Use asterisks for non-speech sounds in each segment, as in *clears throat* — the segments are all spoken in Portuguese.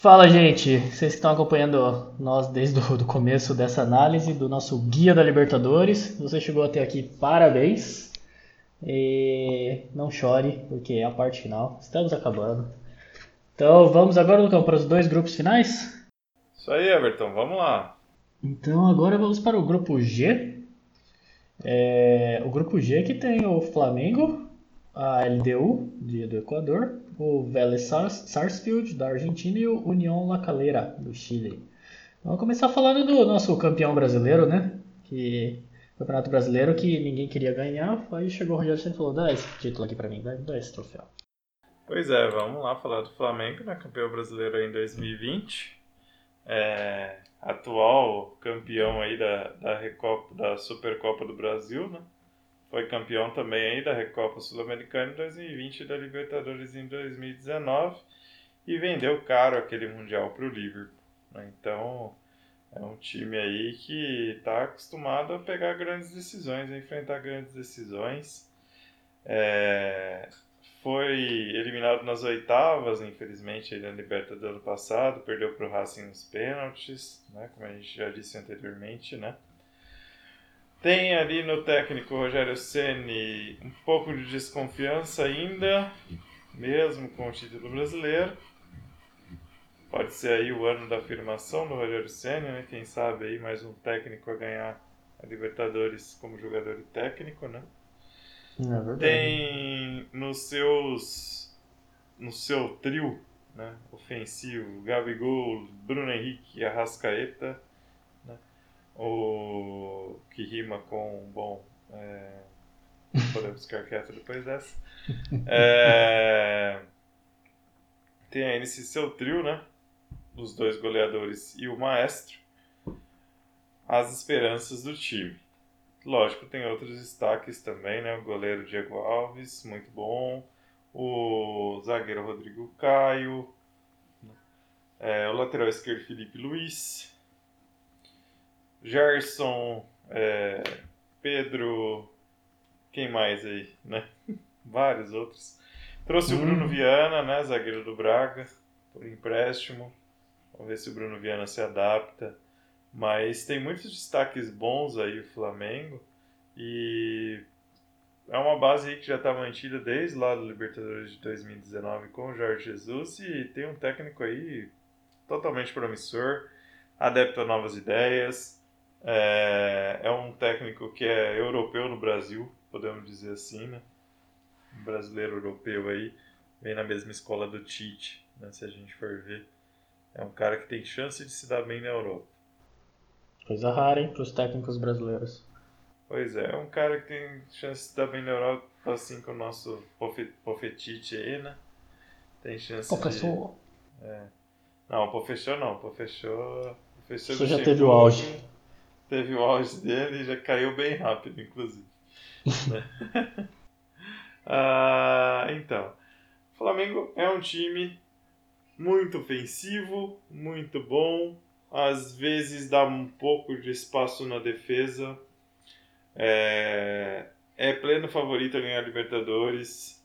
Fala, gente! Vocês que estão acompanhando nós desde o começo dessa análise do nosso Guia da Libertadores. Você chegou até aqui, parabéns! E não chore, porque é a parte final. Estamos acabando. Então vamos agora, Lucão, para os dois grupos finais? Isso aí, Everton, vamos lá. Então agora vamos para o grupo G. É, o grupo G que tem o Flamengo, a LDU de, do Equador, o Vélez Sarsfield da Argentina e o União La Calera do Chile. Vamos começar falando do nosso campeão brasileiro, né? Que Campeonato Brasileiro que ninguém queria ganhar, aí chegou o Rogério e falou: dá esse título aqui para mim, dá esse troféu. Pois é, vamos lá falar do Flamengo, né? Campeão brasileiro em 2020. É, atual campeão aí da, da, Recopa, da Supercopa do Brasil, né? Foi campeão também da Recopa Sul-Americana em 2020 e da Libertadores em 2019 e vendeu caro aquele Mundial para o Liverpool. Né? Então é um time aí que está acostumado a pegar grandes decisões, a enfrentar grandes decisões. É, foi eliminado nas oitavas, infelizmente, na Libertadores do ano passado, perdeu para o Racing nos pênaltis, né, como a gente já disse anteriormente, né. Tem ali no técnico Rogério Ceni um pouco de desconfiança ainda, mesmo com o título brasileiro. Pode ser aí o ano da afirmação do Rogério Ceni, né? Quem sabe aí mais um técnico a ganhar a Libertadores como jogador e técnico, né? É Tem nos seus no seu trio, né, ofensivo, Gabigol, Bruno Henrique e Arrascaeta? O que rima com bom, é, podemos ficar quieto depois dessa. É, tem aí nesse seu trio, né? Os dois goleadores e o maestro, as esperanças do time. Lógico, tem outros destaques também, né? O goleiro Diego Alves, muito bom. O zagueiro Rodrigo Caio. É, o lateral esquerdo Felipe Luiz. Gerson, é, Pedro. Quem mais aí, né? *laughs* Vários outros. Trouxe hum. o Bruno Viana, né? Zagueiro do Braga, por empréstimo. Vamos ver se o Bruno Viana se adapta. Mas tem muitos destaques bons aí o Flamengo e é uma base aí que já está mantida desde lá do Libertadores de 2019 com o Jorge Jesus e tem um técnico aí totalmente promissor, adepto a novas ideias, é, é um técnico que é europeu no Brasil, podemos dizer assim, né? Um brasileiro europeu aí, vem na mesma escola do Tite, né? se a gente for ver. É um cara que tem chance de se dar bem na Europa. Coisa rara, hein, para os técnicos brasileiros. Pois é, é um cara que tem chance de dar bem na Europa, assim com o nosso Pofetite aí, né? Tem chance Professor. de... É. Não, o Pofechou não, o Pofechou... Pofechou já teve o auge. Teve o auge dele e já caiu bem rápido, inclusive. né? *laughs* ah, então, o Flamengo é um time muito ofensivo, muito bom, às vezes dá um pouco de espaço na defesa. É, é pleno favorito a ganhar Libertadores,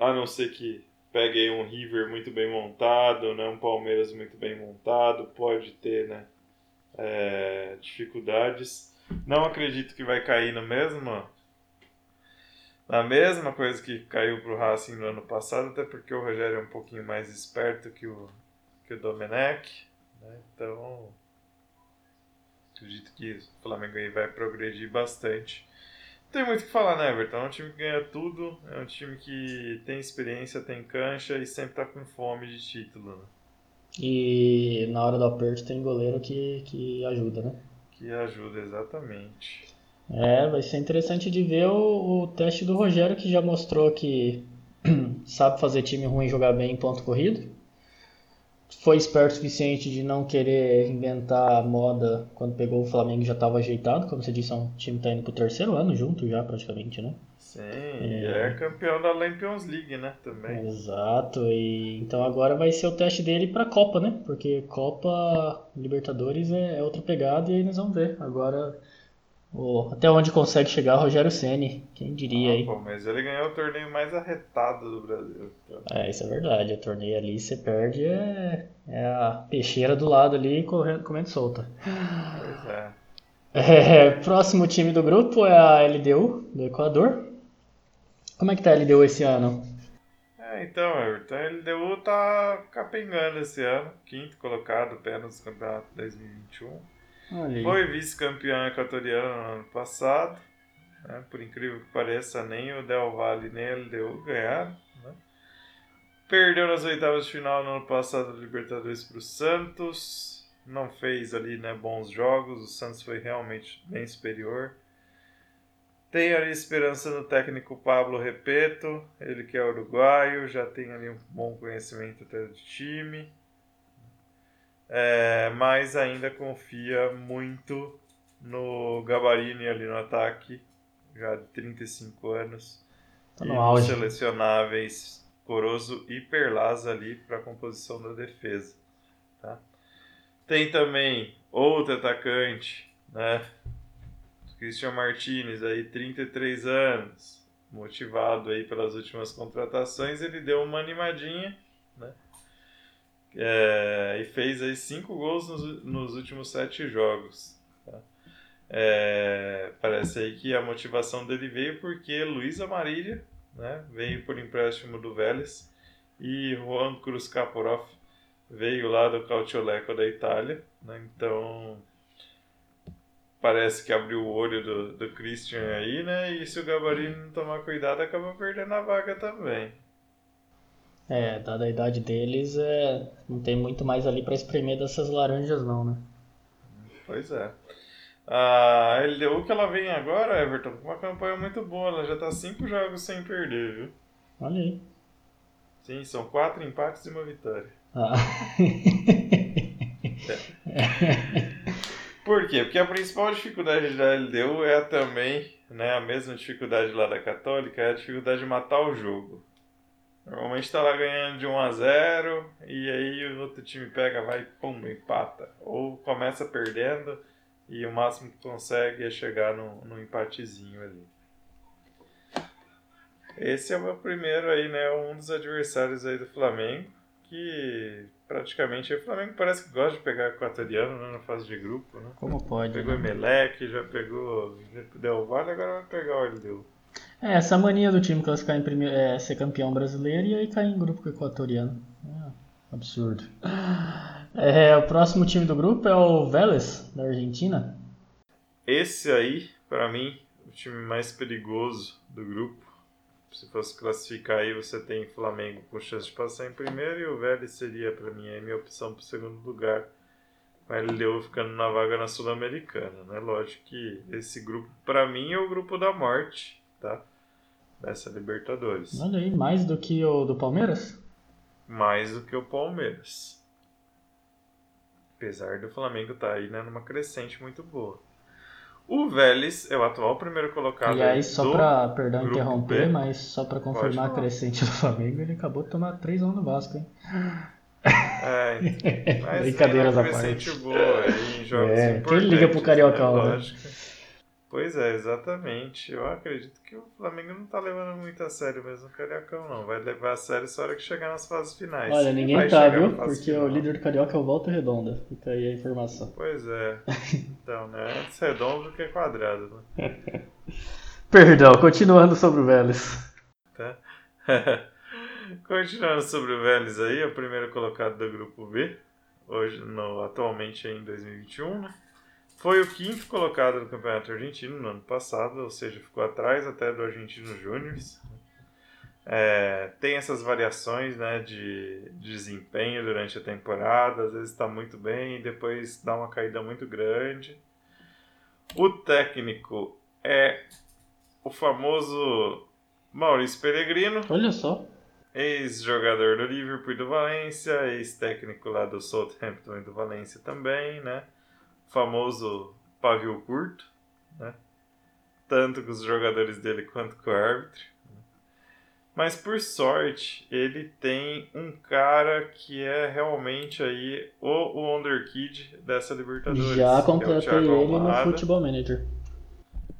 a não ser que pegue um River muito bem montado, né, um Palmeiras muito bem montado, pode ter né, é, dificuldades. Não acredito que vai cair no mesmo, na mesma coisa que caiu para o Racing no ano passado, até porque o Rogério é um pouquinho mais esperto que o, que o Domenech. Né? Então, acredito que o Flamengo aí vai progredir bastante. Não tem muito o que falar, né, Everton? É um time que ganha tudo, é um time que tem experiência, tem cancha e sempre tá com fome de título, né? E na hora do aperto tem goleiro que, que ajuda, né? Que ajuda, exatamente. É, vai ser interessante de ver o, o teste do Rogério, que já mostrou que *clears throat* sabe fazer time ruim jogar bem em ponto corrido foi esperto o suficiente de não querer inventar moda quando pegou o Flamengo já estava ajeitado. Como você disse, é um time que tá indo pro terceiro ano junto já, praticamente, né? Sim, é, é campeão da Champions League, né? Também. Exato, e então agora vai ser o teste dele pra Copa, né? Porque Copa Libertadores é, é outra pegada e aí nós vamos ver. Agora Oh, até onde consegue chegar o Rogério Ceni, quem diria ah, aí. Pô, mas ele ganhou o torneio mais arretado do Brasil. É, isso é verdade. O torneio ali você perde é, é a peixeira do lado ali correndo, comendo solta. Pois *laughs* é. é. Próximo time do grupo é a LDU do Equador. Como é que tá a LDU esse ano? É, então, Everton, a LDU tá capengando esse ano, quinto colocado apenas no campeonato 2021. Foi vice-campeão equatoriano no ano passado. Né? Por incrível que pareça, nem o Del Valle nem o LDU ganharam. Né? Perdeu nas oitavas de final no ano passado da Libertadores para o Santos. Não fez ali né, bons jogos. O Santos foi realmente bem superior. Tem ali esperança no técnico Pablo Repeto, ele que é uruguaio, já tem ali um bom conhecimento até do time é, mas ainda confia muito no Gabarini ali no ataque, já de 35 anos. Tá no e auge. selecionáveis Corozo e Perlaza ali para a composição da defesa. Tá? Tem também outro atacante, né? Christian Martinez, aí 33 anos, motivado aí pelas últimas contratações, ele deu uma animadinha? É, e fez aí cinco gols nos, nos últimos sete jogos. Tá? É, parece aí que a motivação dele veio porque Luiz Amarília né, veio por empréstimo do Vélez e Juan Cruz Caporov veio lá do Cautioleco da Itália. Né, então parece que abriu o olho do, do Christian aí, né? E se o Gabarino não tomar cuidado, acaba perdendo a vaga também. É, dada a idade deles, é, não tem muito mais ali para espremer dessas laranjas não, né? Pois é. A LDU que ela vem agora, Everton, com uma campanha muito boa, ela já tá cinco jogos sem perder, viu? Olha aí. Sim, são quatro empates e uma vitória. Ah. é. *laughs* Por quê? Porque a principal dificuldade da LDU é também, né, a mesma dificuldade lá da Católica, é a dificuldade de matar o jogo. Normalmente tá lá ganhando de 1 a 0 e aí o outro time pega, vai pum, empata. Ou começa perdendo e o máximo que consegue é chegar no, no empatezinho ali. Esse é o meu primeiro aí, né? Um dos adversários aí do Flamengo. Que praticamente o Flamengo parece que gosta de pegar equatoriano né, na fase de grupo, né? Como pode? Pegou né? Emelec, já pegou Del Valle, agora vai pegar o LDU. É, essa mania do time classificar em primeiro, é, ser campeão brasileiro e aí cair em grupo equatoriano. É, absurdo. É, o próximo time do grupo é o Vélez, da Argentina. Esse aí, para mim, o time mais perigoso do grupo. Se fosse classificar aí, você tem Flamengo com chance de passar em primeiro e o Vélez seria, para mim, a minha opção para segundo lugar. Com a LDU ficando na vaga na Sul-Americana, né? Lógico que esse grupo, para mim, é o grupo da morte, tá? Dessa Libertadores. Olha aí, mais do que o do Palmeiras? Mais do que o Palmeiras. Apesar do Flamengo estar tá aí né, numa crescente muito boa. O Vélez é o atual primeiro colocado. E aí, só para, perdão interromper, B. mas só para confirmar a crescente do Flamengo, ele acabou de tomar 3 anos no Vasco, hein? É, *laughs* mas Brincadeiras à parte. boa, em jogos é, Quem liga pro Cariocão, né? né? Pois é, exatamente. Eu acredito que o Flamengo não tá levando muito a sério mesmo o Cariocão, não. Vai levar a sério só a hora que chegar nas fases finais. Olha, ninguém tá, viu? Porque final. o líder do Carioca é o Volta Redonda. Fica aí a informação. Pois é. *laughs* Então, né? Antes redondo do que quadrado, né? *laughs* Perdão, continuando sobre o Vélez. Tá. *laughs* continuando sobre o Vélez aí, é o primeiro colocado do grupo B. Hoje, no, atualmente em 2021, né? Foi o quinto colocado no Campeonato Argentino no ano passado, ou seja, ficou atrás até do Argentino Júnior. É, tem essas variações né, de, de, desempenho durante a temporada, às vezes está muito bem e depois dá uma caída muito grande. O técnico é o famoso Maurício Pellegrino. Olha só. Ex-jogador do Liverpool e do Valência, ex-técnico lá do Southampton e do Valência também, né? Famoso pavio curto, né? tanto com os jogadores dele quanto com o árbitro. Mas por sorte, ele tem um cara que é realmente aí o, o Wonder Kid dessa Libertadores. Já completei é ele no Futebol Manager.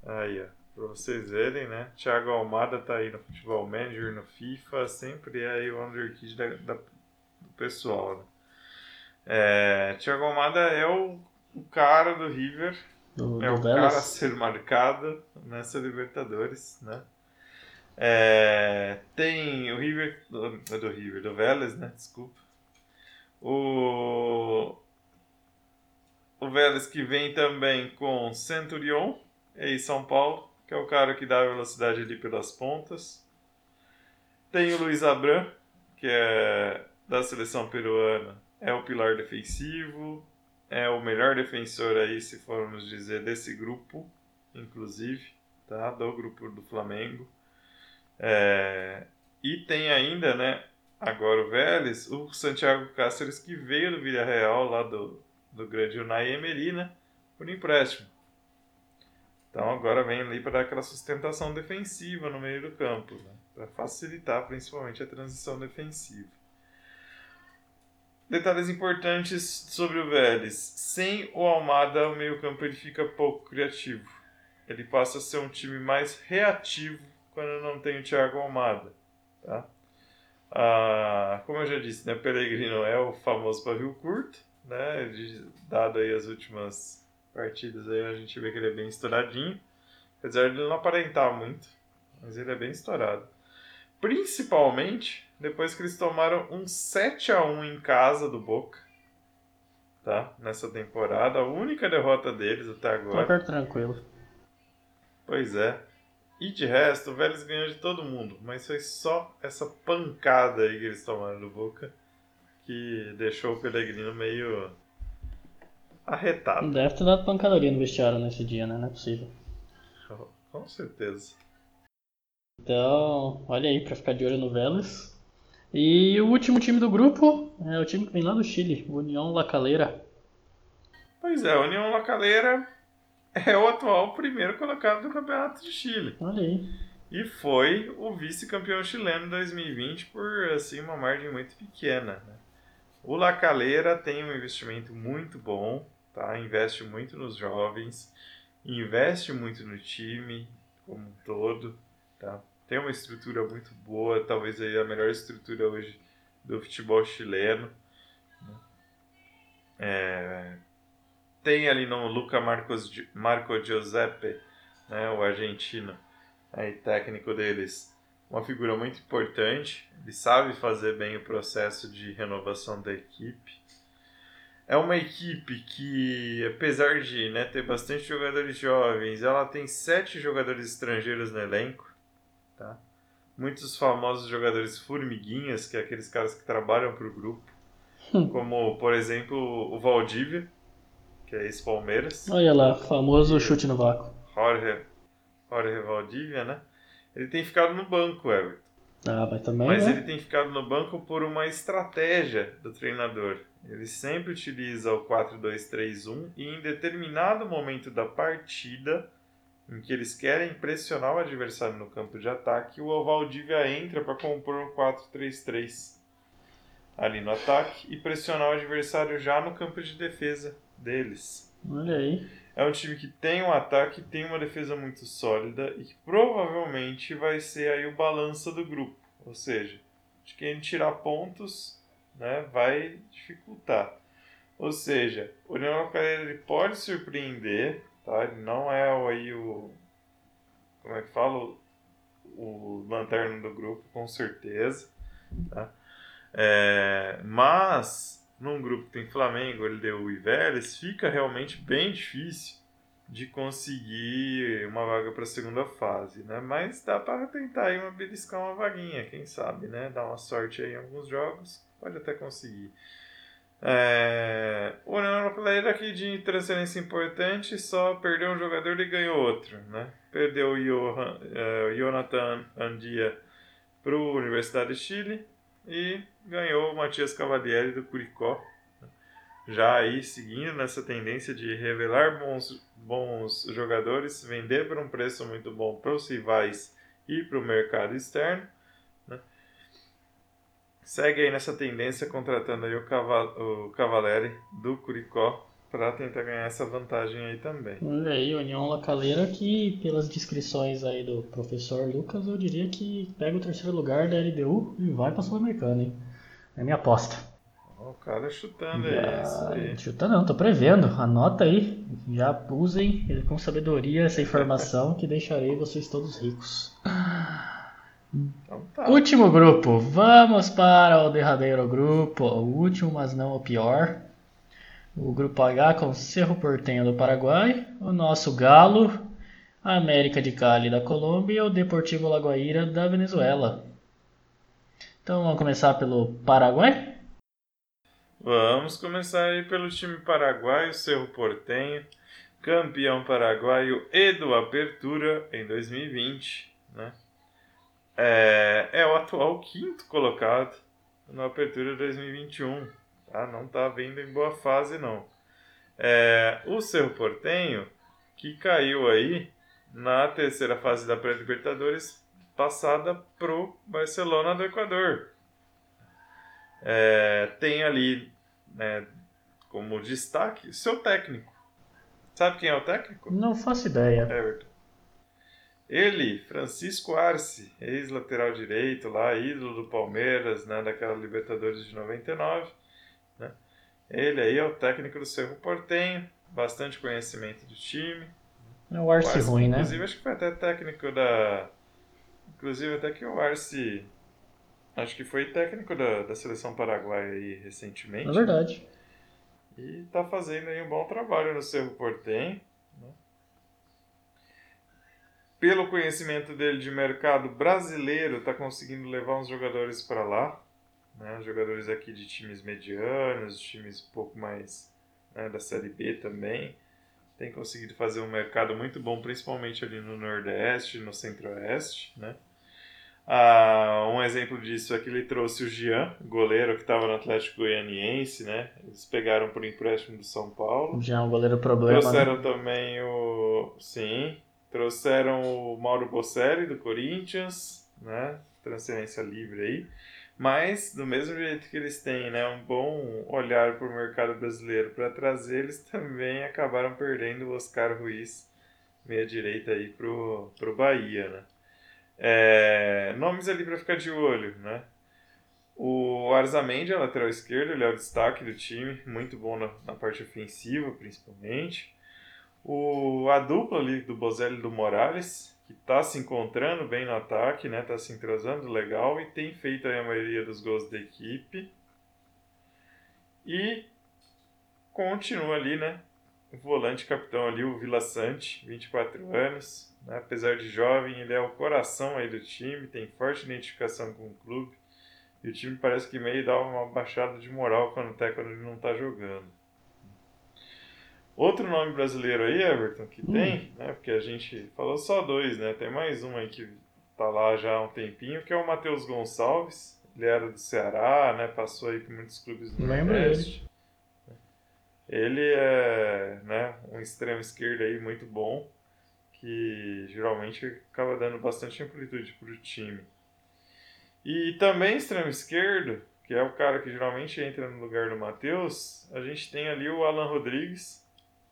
Aí, ó. Pra vocês verem, né? Thiago Almada tá aí no Futebol Manager, no FIFA, sempre é aí o underkid da, da, do pessoal, né? É, Thiago Almada é o, o cara do River, Do, é do o Vélez. cara a ser marcado nessa Libertadores, né? É, tem o River, do, do River, do Vélez, né? Desculpa. O, o Vélez que vem também com Centurion e São Paulo, que é o cara que dá velocidade ali pelas pontas. Tem o Luiz Abram, que é da seleção peruana, é o pilar defensivo, é o melhor defensor aí, se formos dizer, desse grupo, inclusive, tá? Do grupo do Flamengo. É, e tem ainda, né, agora o Vélez, o Santiago Cáceres, que veio do Villarreal, lá do, do grande Unai Emery, né, por empréstimo. Então agora vem ali para dar aquela sustentação defensiva no meio do campo, né, para facilitar principalmente a transição defensiva. Detalhes importantes sobre o Vélez. Sem o Almada, o meio-campo ele fica pouco criativo. Ele passa a ser um time mais reativo quando não tem o Thiago Almada. Tá? Ah, como eu já disse, né, Pellegrino é o famoso pavio curto, né, dado aí as últimas partidas aí a gente vê que ele é bem estouradinho, apesar de ele não aparentar muito, mas ele é bem estourado. Principalmente depois que eles tomaram um 7 a 1 em casa do Boca, tá? Nessa temporada, a única derrota deles até agora. Placar tranquilo. Pois é. E de resto, o Vélez ganhou de todo mundo, mas foi só essa pancada aí que eles tomaram do Boca que deixou o Pellegrino meio arretado. Deve ter dado pancadaria no vestiário nesse dia, né? Não é possível. Com certeza. Então, olha aí pra ficar de olho no Vélez. E o último time do grupo é o time que vem lá do Chile, o União La Calera. Pois é, a União La Calera é o atual primeiro colocado do Campeonato de Chile. Olha aí. E foi o vice-campeão chileno em 2020 por assim uma margem muito pequena. né? O La Calera tem um investimento muito bom, tá? Investe muito nos jovens, investe muito no time como um todo, tá? Tem uma estrutura muito boa, talvez aí a melhor estrutura hoje do futebol chileno. né? É, tem ali no Luca Marcos, Marco Giuseppe, né, o argentino, aí, técnico deles, uma figura muito importante. Ele sabe fazer bem o processo de renovação da equipe. É uma equipe que, apesar de né, ter bastante jogadores jovens, ela tem sete jogadores estrangeiros no elenco. Tá? Muitos famosos jogadores formiguinhas, que é aqueles caras que trabalham para o grupo. Como, por exemplo, o Valdívia, que é ex-Palmeiras. Olha lá, famoso chute no vácuo. Jorge, Jorge Valdívia, né? Ele tem ficado no banco, Everton. Ah, mas também, Mas né? ele tem ficado no banco por uma estratégia do treinador. Ele sempre utiliza o 4-2-3-1 e em determinado momento da partida, em que eles querem pressionar o adversário no campo de ataque, o Valdívia entra para compor um 4-3-3 ali no ataque e pressionar o adversário já no campo de defesa deles. Olha aí. É um time que tem um ataque, tem uma defesa muito sólida e que provavelmente vai ser aí o balança do grupo. Ou seja, de quem tirar pontos, né, vai dificultar. Ou seja, o Calera ele pode surpreender, tá? Não é o- aí o como é que fala o, o lanterna do grupo, com certeza, tá? É, mas num grupo que tem Flamengo, LDU e Vélez, fica realmente bem difícil de conseguir uma vaga para a segunda fase, né? Mas dá para tentar aí uma beliscar uma vaguinha, quem sabe, né? Dar uma sorte aí em alguns jogos, pode até conseguir. É... O União Europeia aqui de transferência importante só perdeu um jogador e ganhou outro, né? Perdeu o Johan, o Jonathan Andia para a Universidade de Chile e ganhou o Matias Cavalieri do Curicó. Já aí seguindo nessa tendência de revelar bons, bons jogadores, vender por um preço muito bom para os rivais e para o mercado externo. Segue aí nessa tendência contratando aí o, Cava, o Cavalieri do Curicó para tentar ganhar essa vantagem aí também. Olha aí, União Lacaleira que, pelas descrições aí do professor Lucas, eu diria que pega o terceiro lugar da LDU e vai pra Sul-Americana, hein? É minha aposta. O cara chutando aí, isso aí. Chutando não, tô prevendo. Anota aí. Já usem com sabedoria essa informação que deixarei vocês todos ricos. Então tá. Último grupo. Vamos para o derradeiro grupo. O último, mas não o pior. O grupo H com Cerro Portenho do Paraguai, o nosso Galo, a América de Cali da Colômbia e o Deportivo Lagoaíra da Venezuela. Então vamos começar pelo Paraguai? Vamos começar aí pelo time paraguaio, Cerro Portenho, campeão paraguaio e do Apertura em 2020, né? É, é o atual quinto colocado no Apertura 2021 tá? Não está vindo em boa fase, não. É, o Cerro Portenho, que caiu aí na terceira fase da pré-libertadores, passada pro Barcelona do Equador. É, tem ali né, como destaque seu técnico. Sabe quem é o técnico? Não faço ideia. Everton. Ele, Francisco Arce, ex-lateral direito lá, ídolo do Palmeiras, né, daquela Libertadores de 99. Né? Ele aí é o técnico do Cerro Portenho, bastante conhecimento do time. É o Arce, ruim, né? Inclusive, acho que foi até técnico da. Inclusive, até que o Arce. Acho que foi técnico da, da seleção paraguaia aí recentemente. É verdade. E tá fazendo aí um bom trabalho no Cerro Portenho. Né? Pelo conhecimento dele de mercado brasileiro, tá conseguindo levar uns jogadores para lá né? jogadores aqui de times medianos, times um pouco mais né, da Série B também. Tem conseguido fazer um mercado muito bom, principalmente ali no Nordeste, no Centro-Oeste, né? Ah, um exemplo disso é que ele trouxe o Jean, goleiro que estava no Atlético Goianiense, né? Eles pegaram por empréstimo do São Paulo. Já é um goleiro problema. Trouxeram né? também o. Sim. Trouxeram o Mauro Bocelli do Corinthians, né? Transferência livre aí. Mas, do mesmo jeito que eles têm né, um bom olhar para o mercado brasileiro para trazer, eles também acabaram perdendo o Oscar Ruiz, meia-direita, aí para o Bahia. Né? É, nomes ali para ficar de olho. Né? O Arzamendi, lateral esquerdo, ele é o destaque do time, muito bom na, na parte ofensiva, principalmente. O, a dupla ali do Bozelli e do Morales, que está se encontrando bem no ataque, né? Está se entrosando legal e tem feito a maioria dos gols da equipe. E continua ali, né? O volante capitão ali, o Vila Sante, 24 anos. Né? Apesar de jovem, ele é o coração aí do time, tem forte identificação com o clube. E o time parece que meio dá uma baixada de moral quando quando ele não está jogando. Outro nome brasileiro aí, Everton, que hum. tem, né? Porque a gente falou só dois, né? Tem mais um aí que tá lá já há um tempinho, que é o Matheus Gonçalves. Ele era do Ceará, né? Passou aí por muitos clubes do Lembra Nordeste. Ele. ele é né, um extremo esquerdo aí muito bom, que geralmente acaba dando bastante amplitude pro time. E também extremo esquerdo, que é o cara que geralmente entra no lugar do Matheus, a gente tem ali o Alan Rodrigues,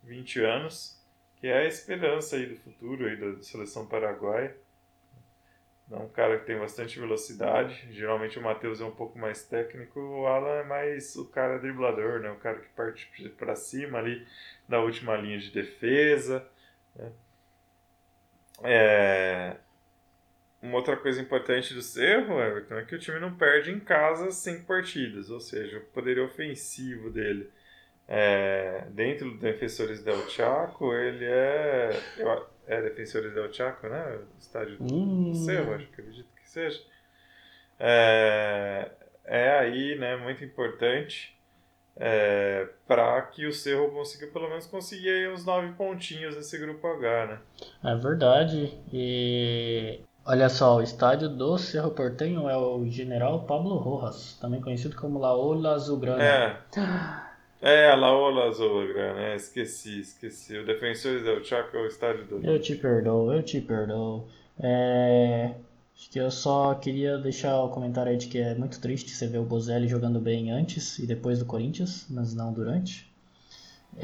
20 anos, que é a esperança aí do futuro aí da seleção paraguaia. É um cara que tem bastante velocidade. Geralmente o Matheus é um pouco mais técnico, o Alan é mais o cara driblador, né? O cara que parte para cima ali na última linha de defesa. Né? É... Uma outra coisa importante do Cerro, Everton, é que o time não perde em casa cinco partidas, ou seja, o poder ofensivo dele é, dentro do Defensores del Chaco, ele é. É Defensores del Chaco, né? Estádio hum. do Cerro, acho que acredito que seja. É, é aí, né, muito importante é, para que o Cerro consiga pelo menos conseguir aí uns nove pontinhos nesse grupo H, né? É verdade. E olha só, o estádio do Cerro Portenho é o General Pablo Rojas, também conhecido como Laola Azulgrana. É. É, a Laola Azulgrana, né? Esqueci, esqueci. O Defensores del Chaco é o estádio do. Eu te perdoo, eu te perdoo. É... Acho que eu só queria deixar o comentário aí de que é muito triste você ver o Bozelli jogando bem antes e depois do Corinthians, mas não durante. *laughs*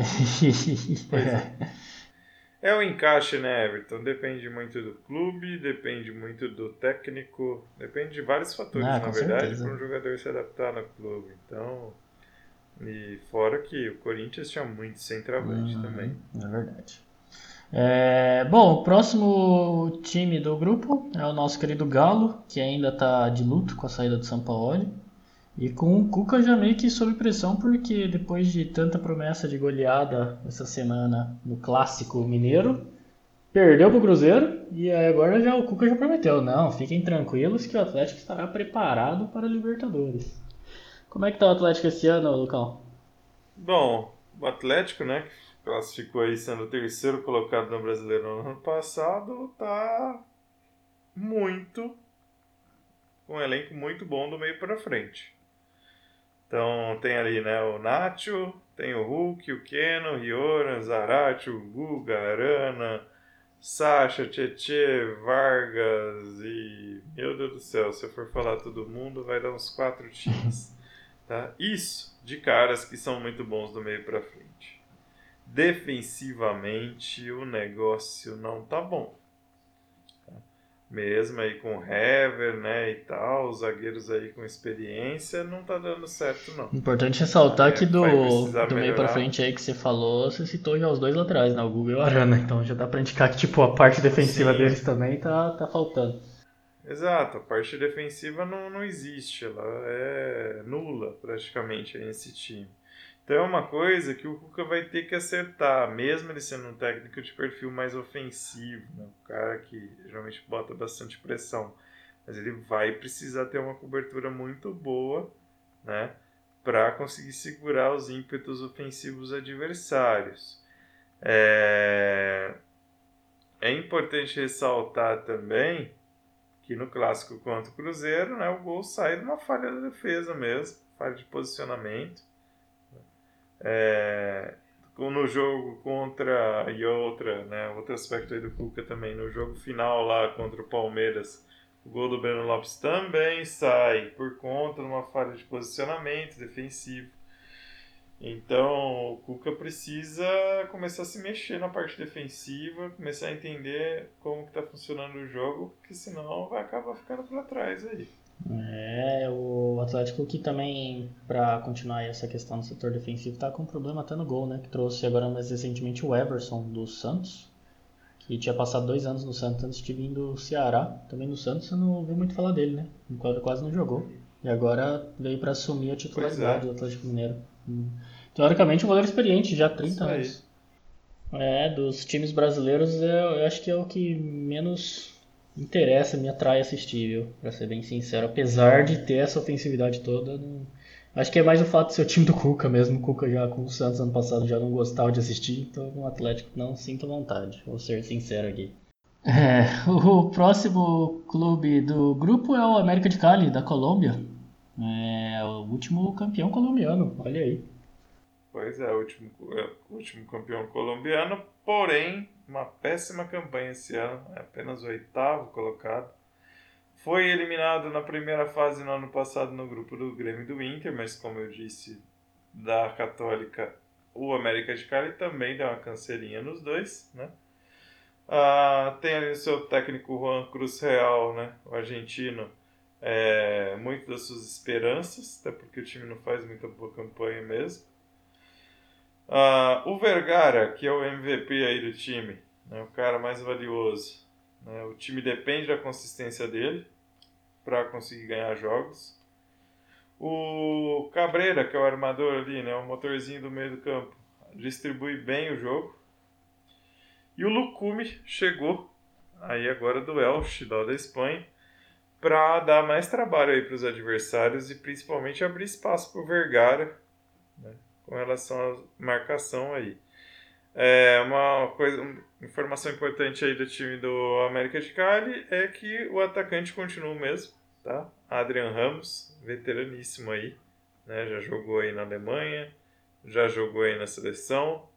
é. é o encaixe, né, Everton? Depende muito do clube, depende muito do técnico, depende de vários fatores, ah, na verdade, para um jogador se adaptar no clube. Então, e fora que o Corinthians tinha muito centroavante uhum, também. É verdade. É, bom, o próximo time do grupo é o nosso querido Galo, que ainda está de luto com a saída do São Paulo. E com o Cuca já meio que sob pressão, porque depois de tanta promessa de goleada essa semana no clássico mineiro, perdeu para o Cruzeiro e agora já o Cuca já prometeu: não, fiquem tranquilos que o Atlético estará preparado para a Libertadores. Como é que tá o Atlético esse ano, Lucão? Bom, o Atlético, né, que classificou aí sendo o terceiro colocado no Brasileiro no ano passado, tá muito com um elenco muito bom do meio para frente. Então tem ali, né, o Nacho, tem o Hulk, o Keno, o Rioran, Zarate, o Guga, Arana, Sasha, Tietê, Vargas e... Meu Deus do céu, se eu for falar todo mundo, vai dar uns quatro times. *laughs* Tá? Isso de caras que são muito bons do meio para frente. Defensivamente, o negócio não tá bom. Tá? Mesmo aí com o Hever, né, e tal, os zagueiros aí com experiência, não tá dando certo não. Importante ressaltar é, que do, do meio para frente aí que você falou, você citou já os dois laterais, né, o Google e o Arana, então já dá para indicar que tipo a parte defensiva Sim. deles também tá tá faltando. Exato, a parte defensiva não, não existe, ela é nula praticamente nesse time. Então é uma coisa que o Cuca vai ter que acertar, mesmo ele sendo um técnico de perfil mais ofensivo, né? um cara que geralmente bota bastante pressão. Mas ele vai precisar ter uma cobertura muito boa né? para conseguir segurar os ímpetos ofensivos adversários. É, é importante ressaltar também que no clássico contra o Cruzeiro, né, o gol sai de uma falha da defesa mesmo, falha de posicionamento. É, no jogo contra e outra, né, outro aspecto aí do Cuca também, no jogo final lá contra o Palmeiras, o gol do Breno Lopes também sai por conta de uma falha de posicionamento defensivo. Então o Cuca precisa começar a se mexer na parte defensiva, começar a entender como está funcionando o jogo, porque senão vai acabar ficando para trás aí. É, o Atlético que também, para continuar essa questão do setor defensivo, está com um problema até no gol, né? Que trouxe agora mais recentemente o Everson do Santos, que tinha passado dois anos no Santos antes de vir do Ceará. Também no Santos eu não ouvi muito falar dele, né? Quase não jogou. E agora veio para assumir a titularidade é. do Atlético Mineiro. Teoricamente, um goleiro experiente, já 30 anos. É, dos times brasileiros, eu, eu, acho que é o que menos interessa, me atrai assistir, viu? Pra ser bem sincero. Apesar de ter essa ofensividade toda, não... acho que é mais o fato de ser o time do Cuca mesmo. O Cuca já com o Santos ano passado já não gostava de assistir, então o Atlético não sinto vontade, vou ser sincero aqui. É, o próximo clube do grupo é o América de Cali, da Colômbia. É o último campeão colombiano, olha aí. Pois é, último, é, último campeão colombiano, porém, uma péssima campanha esse ano, é apenas o oitavo colocado. Foi eliminado na primeira fase no ano passado no grupo do Grêmio do Inter, mas como eu disse, da Católica, o América de Cali também deu uma canceirinha nos dois, né? Ah, tem ali o seu técnico Juan Cruz Real, né? O argentino, é, muito das suas esperanças, até porque o time não faz muita boa campanha mesmo. Uh, o Vergara, que é o MVP aí do time, né, o cara mais valioso. Né, o time depende da consistência dele para conseguir ganhar jogos. O Cabreira, que é o armador ali, né, o motorzinho do meio do campo, distribui bem o jogo. E o Lucumi chegou aí agora do Elche, da Espanha, para dar mais trabalho aí para os adversários e principalmente abrir espaço para o Vergara com relação à marcação aí. É uma coisa, uma informação importante aí do time do América de Cali é que o atacante continua o mesmo, tá? Adrian Ramos, veteraníssimo aí, né? Já jogou aí na Alemanha, já jogou aí na seleção,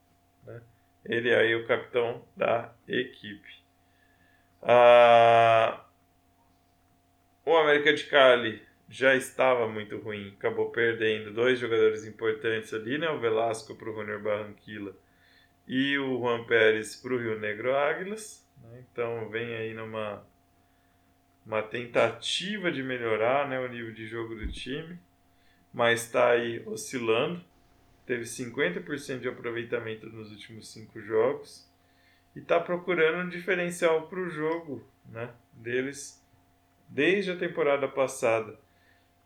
né? Ele é aí o capitão da equipe. Ah, o América de Cali já estava muito ruim, acabou perdendo dois jogadores importantes ali, né? O Velasco para o Junior Barranquilla e o Juan Pérez para o Rio Negro Águilas. Né? Então vem aí numa uma tentativa de melhorar né, o nível de jogo do time, mas está aí oscilando. Teve 50% de aproveitamento nos últimos cinco jogos e está procurando um diferencial para o jogo né, deles desde a temporada passada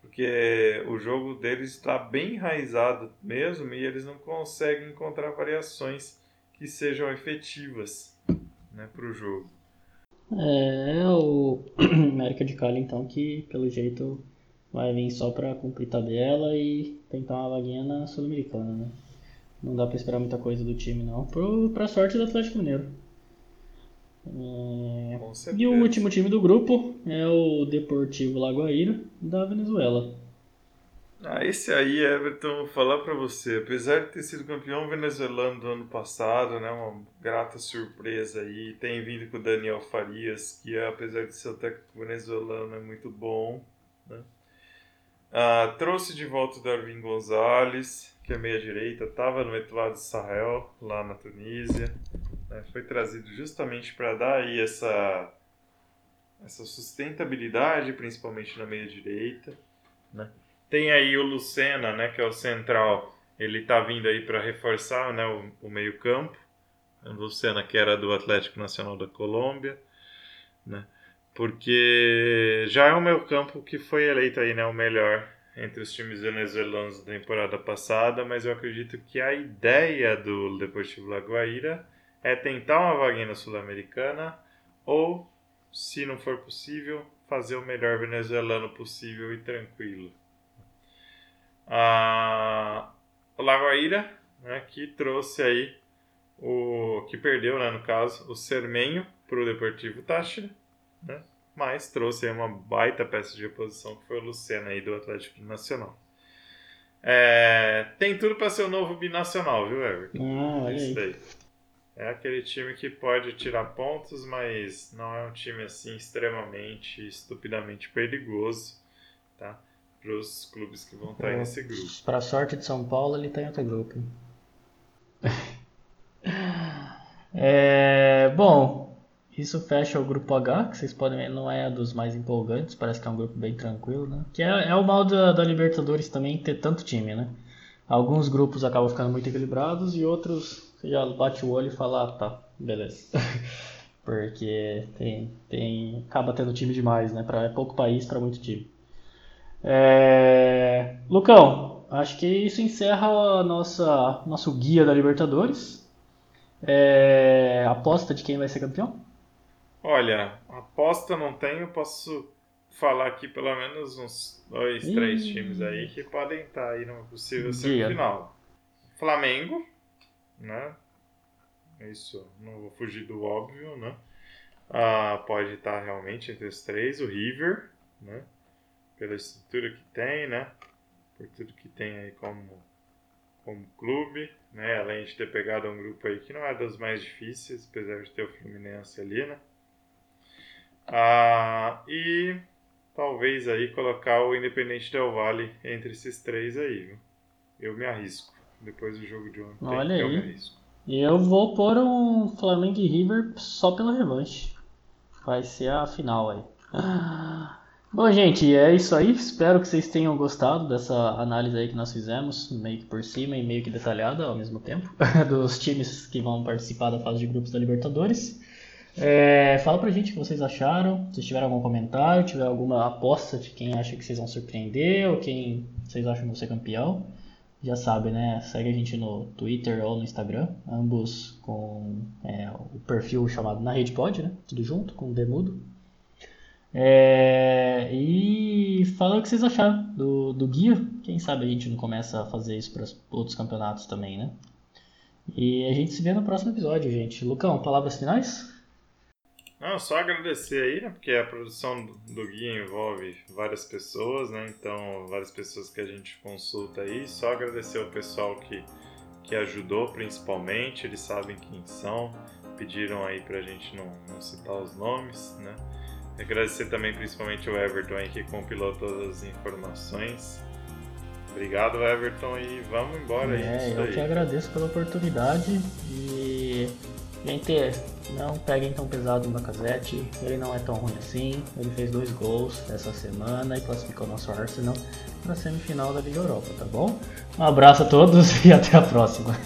porque o jogo deles está bem enraizado mesmo e eles não conseguem encontrar variações que sejam efetivas né, para o jogo. É o *clears throat* América de Cali então que pelo jeito vai vir só para cumprir tabela e tentar uma vaguinha na Sul-Americana, né? Não dá para esperar muita coisa do time não, para sorte do Atlético Mineiro. É... E o último time do grupo é o Deportivo Lagoaíra da Venezuela. Ah, esse aí, Everton, vou falar para você. Apesar de ter sido campeão venezuelano do ano passado, né, uma grata surpresa aí. Tem vindo com o Daniel Farias, que apesar de ser o técnico venezuelano é muito bom. Né? Ah, trouxe de volta o Darwin Gonzalez, que é meia direita, estava no de Sahel, lá na Tunísia. Né? Foi trazido justamente para dar aí essa, essa sustentabilidade, principalmente na meia direita. Né? Tem aí o Lucena, né, que é o central. Ele está vindo aí para reforçar né, o, o meio-campo. O Lucena, que era do Atlético Nacional da Colômbia. Né? Porque já é o meio-campo que foi eleito aí, né, o melhor entre os times venezuelanos da temporada passada, mas eu acredito que a ideia do Deportivo Lagoaíra é tentar uma vaguinha na Sul-Americana ou, se não for possível, fazer o melhor venezuelano possível e tranquilo a Lagoaíra, né, que trouxe aí o que perdeu, né, no caso, o Cermenho para o Deportivo Táchira, né, mas trouxe aí uma baita peça de reposição que foi o Lucena aí do Atlético Nacional. É, tem tudo para ser o novo binacional, viu, Everton? Ah, Isso daí. É aquele time que pode tirar pontos, mas não é um time assim extremamente, estupidamente perigoso, tá? para os clubes que vão estar é, nesse grupo. Para sorte de São Paulo, ele está em outro grupo. *laughs* é, bom, isso fecha o grupo H, que vocês podem ver, não é dos mais empolgantes, parece que é um grupo bem tranquilo, né? Que é, é o mal da, da Libertadores também ter tanto time, né? Alguns grupos acabam ficando muito equilibrados e outros você já bate o olho e fala, ah, tá, beleza. *laughs* Porque tem, tem, acaba tendo time demais, né? Pra, é pouco país para muito time. É... Lucão, acho que isso encerra a nossa nosso guia da Libertadores. É... Aposta de quem vai ser campeão? Olha, aposta não tenho, posso falar aqui pelo menos uns dois, Ih. três times aí que podem estar aí numa possível semifinal. Flamengo, né? Isso, não vou fugir do óbvio, né? Ah, pode estar realmente entre os três. O River, né? pela estrutura que tem, né? Por tudo que tem aí como, como clube, né? Além de ter pegado um grupo aí que não é dos mais difíceis, apesar de ter o Fluminense ali, né? Ah, e talvez aí colocar o Independente Del Vale entre esses três aí, viu? Eu me arrisco. Depois do jogo de ontem, Olha aí. arrisco. Eu vou pôr um Flamengo e River só pela revanche. Vai ser a final aí. Ah. Bom, gente, é isso aí. Espero que vocês tenham gostado dessa análise aí que nós fizemos, meio que por cima e meio que detalhada ao mesmo tempo, *laughs* dos times que vão participar da fase de grupos da Libertadores. É, fala pra gente o que vocês acharam, se tiver algum comentário, tiver alguma aposta de quem acha que vocês vão surpreender ou quem vocês acham que vão ser campeão. Já sabe, né? Segue a gente no Twitter ou no Instagram, ambos com é, o perfil chamado Na Rede Pod, né? Tudo junto, com o Demudo. É, e fala o que vocês acharam do, do guia. Quem sabe a gente não começa a fazer isso para outros campeonatos também, né? E a gente se vê no próximo episódio, gente. Lucão, palavras finais? Não, só agradecer aí, né? Porque a produção do guia envolve várias pessoas, né? Então, várias pessoas que a gente consulta aí. Só agradecer ao pessoal que, que ajudou, principalmente. Eles sabem quem são. Pediram aí pra gente não, não citar os nomes, né? Agradecer também principalmente o Everton aí que compilou todas as informações. Obrigado, Everton, e vamos embora é, aí. Eu que agradeço pela oportunidade e. Gente, não peguem tão pesado no Bacazete, ele não é tão ruim assim, ele fez dois gols essa semana e classificou nosso Arsenal para a semifinal da Liga Europa, tá bom? Um abraço a todos *laughs* e até a próxima.